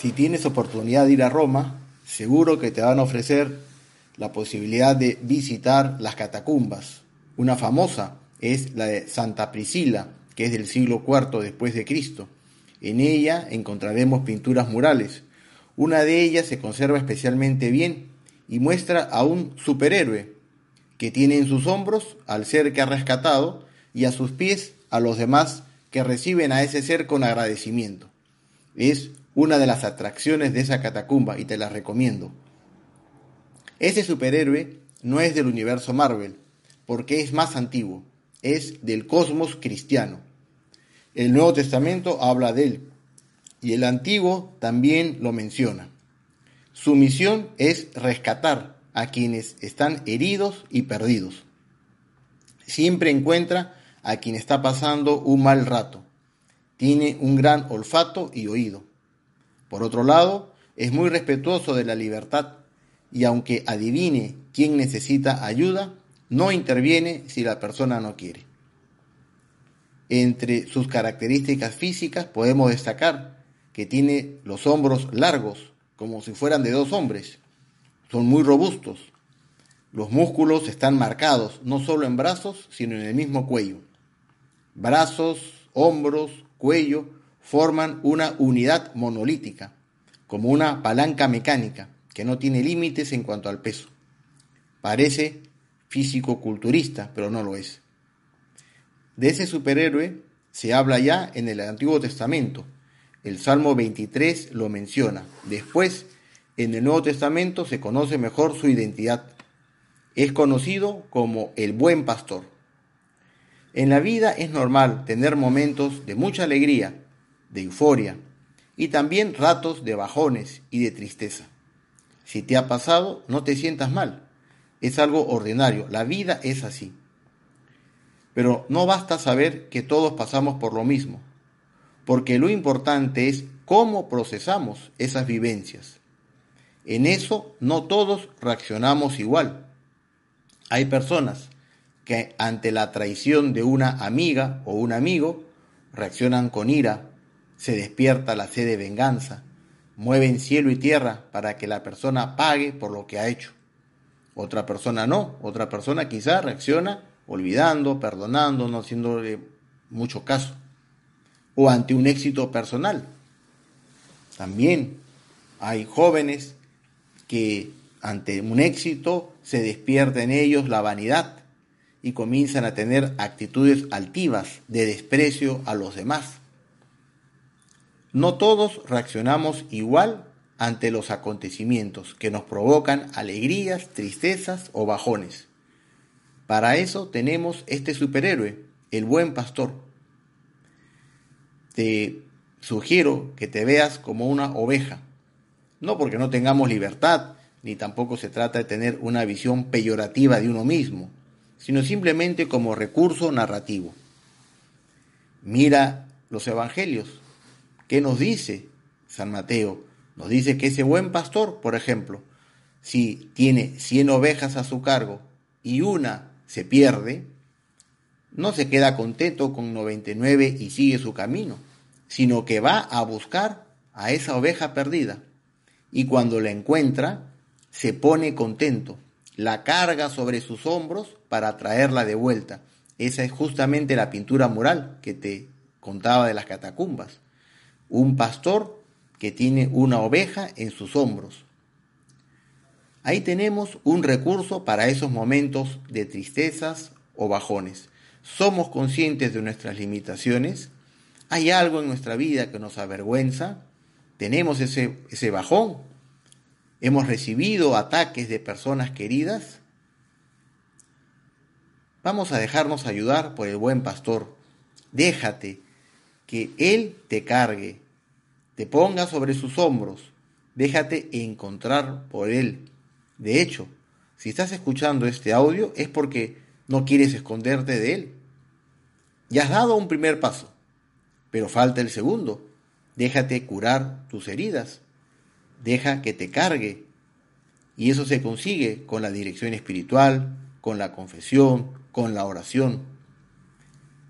Si tienes oportunidad de ir a Roma, seguro que te van a ofrecer la posibilidad de visitar las catacumbas. Una famosa es la de Santa Priscila, que es del siglo IV después de Cristo. En ella encontraremos pinturas murales. Una de ellas se conserva especialmente bien y muestra a un superhéroe que tiene en sus hombros al ser que ha rescatado y a sus pies a los demás que reciben a ese ser con agradecimiento. Es una de las atracciones de esa catacumba y te la recomiendo. Ese superhéroe no es del universo Marvel, porque es más antiguo, es del cosmos cristiano. El Nuevo Testamento habla de él y el Antiguo también lo menciona. Su misión es rescatar a quienes están heridos y perdidos. Siempre encuentra a quien está pasando un mal rato. Tiene un gran olfato y oído. Por otro lado, es muy respetuoso de la libertad y aunque adivine quién necesita ayuda, no interviene si la persona no quiere. Entre sus características físicas podemos destacar que tiene los hombros largos, como si fueran de dos hombres. Son muy robustos. Los músculos están marcados no solo en brazos, sino en el mismo cuello. Brazos, hombros, cuello forman una unidad monolítica, como una palanca mecánica que no tiene límites en cuanto al peso. Parece físico-culturista, pero no lo es. De ese superhéroe se habla ya en el Antiguo Testamento. El Salmo 23 lo menciona. Después, en el Nuevo Testamento se conoce mejor su identidad. Es conocido como el buen pastor. En la vida es normal tener momentos de mucha alegría, de euforia, y también ratos de bajones y de tristeza. Si te ha pasado, no te sientas mal. Es algo ordinario. La vida es así. Pero no basta saber que todos pasamos por lo mismo, porque lo importante es cómo procesamos esas vivencias. En eso no todos reaccionamos igual. Hay personas que ante la traición de una amiga o un amigo reaccionan con ira, se despierta la sed de venganza, mueven cielo y tierra para que la persona pague por lo que ha hecho. Otra persona no, otra persona quizá reacciona olvidando, perdonando, no haciéndole mucho caso. O ante un éxito personal. También hay jóvenes que ante un éxito se despierta en ellos la vanidad y comienzan a tener actitudes altivas de desprecio a los demás. No todos reaccionamos igual ante los acontecimientos que nos provocan alegrías, tristezas o bajones. Para eso tenemos este superhéroe, el buen pastor. Te sugiero que te veas como una oveja, no porque no tengamos libertad, ni tampoco se trata de tener una visión peyorativa de uno mismo, sino simplemente como recurso narrativo. Mira los evangelios. ¿Qué nos dice San Mateo? Nos dice que ese buen pastor, por ejemplo, si tiene 100 ovejas a su cargo y una se pierde, no se queda contento con 99 y sigue su camino, sino que va a buscar a esa oveja perdida. Y cuando la encuentra, se pone contento, la carga sobre sus hombros para traerla de vuelta. Esa es justamente la pintura mural que te contaba de las catacumbas. Un pastor que tiene una oveja en sus hombros, Ahí tenemos un recurso para esos momentos de tristezas o bajones. Somos conscientes de nuestras limitaciones. Hay algo en nuestra vida que nos avergüenza. Tenemos ese, ese bajón. Hemos recibido ataques de personas queridas. Vamos a dejarnos ayudar por el buen pastor. Déjate que Él te cargue, te ponga sobre sus hombros. Déjate encontrar por Él. De hecho, si estás escuchando este audio es porque no quieres esconderte de él. Ya has dado un primer paso, pero falta el segundo. Déjate curar tus heridas. Deja que te cargue. Y eso se consigue con la dirección espiritual, con la confesión, con la oración.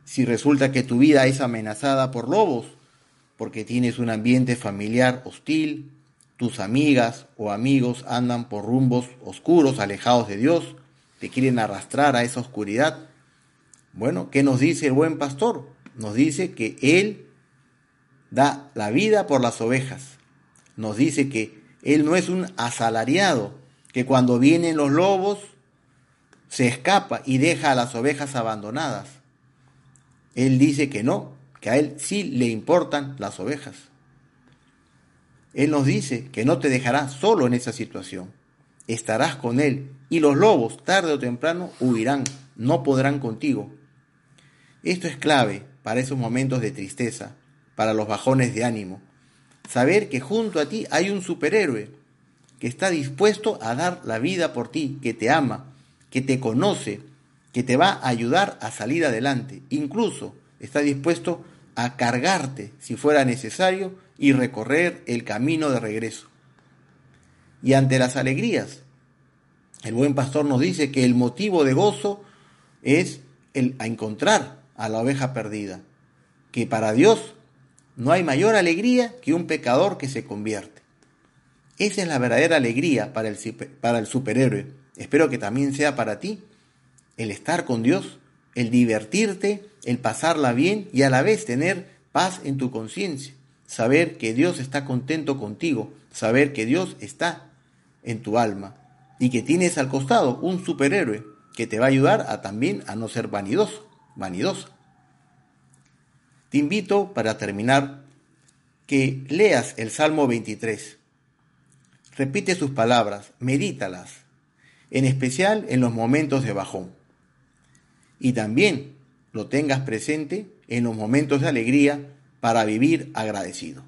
Si resulta que tu vida es amenazada por lobos, porque tienes un ambiente familiar hostil, tus amigas o amigos andan por rumbos oscuros, alejados de Dios, te quieren arrastrar a esa oscuridad. Bueno, ¿qué nos dice el buen pastor? Nos dice que Él da la vida por las ovejas. Nos dice que Él no es un asalariado, que cuando vienen los lobos se escapa y deja a las ovejas abandonadas. Él dice que no, que a Él sí le importan las ovejas. Él nos dice que no te dejará solo en esa situación. Estarás con Él y los lobos tarde o temprano huirán, no podrán contigo. Esto es clave para esos momentos de tristeza, para los bajones de ánimo. Saber que junto a ti hay un superhéroe que está dispuesto a dar la vida por ti, que te ama, que te conoce, que te va a ayudar a salir adelante. Incluso está dispuesto a cargarte si fuera necesario y recorrer el camino de regreso. Y ante las alegrías, el buen pastor nos dice que el motivo de gozo es el a encontrar a la oveja perdida, que para Dios no hay mayor alegría que un pecador que se convierte. Esa es la verdadera alegría para el, para el superhéroe. Espero que también sea para ti el estar con Dios, el divertirte, el pasarla bien y a la vez tener paz en tu conciencia. Saber que Dios está contento contigo, saber que Dios está en tu alma y que tienes al costado un superhéroe que te va a ayudar a también a no ser vanidoso, vanidoso. Te invito, para terminar, que leas el Salmo 23. Repite sus palabras, medítalas, en especial en los momentos de bajón. Y también lo tengas presente en los momentos de alegría para vivir agradecido.